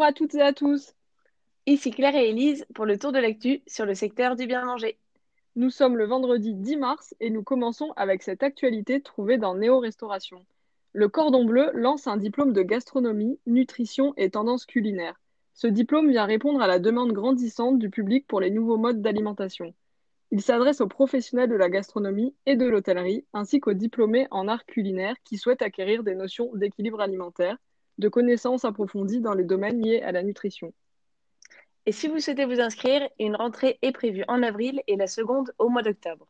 Bonjour à toutes et à tous. Ici Claire et Élise pour le tour de l'actu sur le secteur du bien manger. Nous sommes le vendredi 10 mars et nous commençons avec cette actualité trouvée dans Néo Restauration. Le Cordon Bleu lance un diplôme de gastronomie, nutrition et tendance culinaire. Ce diplôme vient répondre à la demande grandissante du public pour les nouveaux modes d'alimentation. Il s'adresse aux professionnels de la gastronomie et de l'hôtellerie, ainsi qu'aux diplômés en art culinaire qui souhaitent acquérir des notions d'équilibre alimentaire, de connaissances approfondies dans les domaines liés à la nutrition. Et si vous souhaitez vous inscrire, une rentrée est prévue en avril et la seconde au mois d'octobre.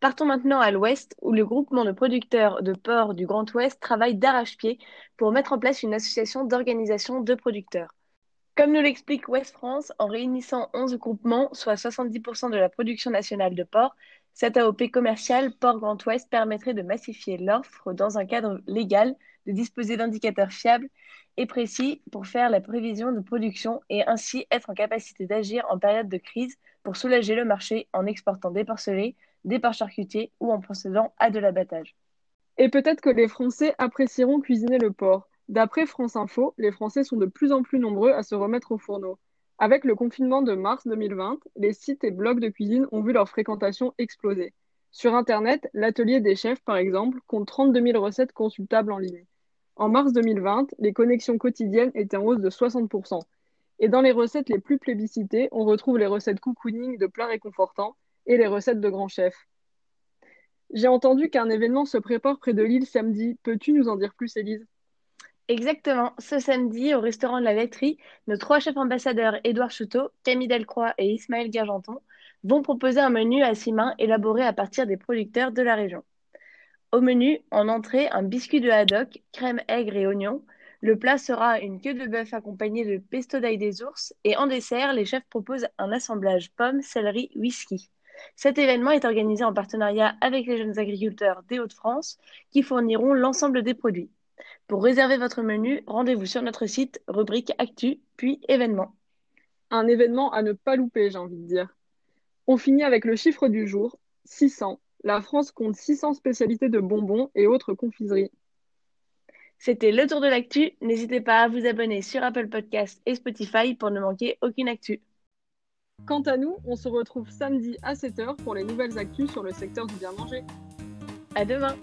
Partons maintenant à l'ouest, où le groupement de producteurs de porc du Grand Ouest travaille d'arrache-pied pour mettre en place une association d'organisation de producteurs. Comme nous l'explique Ouest France, en réunissant 11 groupements, soit 70% de la production nationale de porc, cette AOP commerciale Port Grand Ouest permettrait de massifier l'offre dans un cadre légal, de disposer d'indicateurs fiables et précis pour faire la prévision de production et ainsi être en capacité d'agir en période de crise pour soulager le marché en exportant des porcelets, des porcs charcutiers ou en procédant à de l'abattage. Et peut-être que les Français apprécieront cuisiner le porc. D'après France Info, les Français sont de plus en plus nombreux à se remettre au fourneau. Avec le confinement de mars 2020, les sites et blogs de cuisine ont vu leur fréquentation exploser. Sur Internet, l'atelier des chefs, par exemple, compte 32 000 recettes consultables en ligne. En mars 2020, les connexions quotidiennes étaient en hausse de 60%. Et dans les recettes les plus plébiscitées, on retrouve les recettes cocooning de plats réconfortants et les recettes de grands chefs. J'ai entendu qu'un événement se prépare près de Lille samedi. Peux-tu nous en dire plus, Élise? Exactement. Ce samedi, au restaurant de la laiterie, nos trois chefs ambassadeurs, Édouard Chouteau, Camille Delcroix et Ismaël Gargenton, vont proposer un menu à six mains élaboré à partir des producteurs de la région. Au menu, en entrée, un biscuit de haddock, crème aigre et oignon. Le plat sera une queue de bœuf accompagnée de pesto d'ail des ours. Et en dessert, les chefs proposent un assemblage pomme, céleri, whisky. Cet événement est organisé en partenariat avec les jeunes agriculteurs des Hauts-de-France qui fourniront l'ensemble des produits. Pour réserver votre menu, rendez-vous sur notre site, rubrique Actu, puis événements. Un événement à ne pas louper, j'ai envie de dire. On finit avec le chiffre du jour, 600. La France compte 600 spécialités de bonbons et autres confiseries. C'était le tour de l'actu. N'hésitez pas à vous abonner sur Apple Podcasts et Spotify pour ne manquer aucune actu. Quant à nous, on se retrouve samedi à 7h pour les nouvelles actus sur le secteur du bien manger. À demain!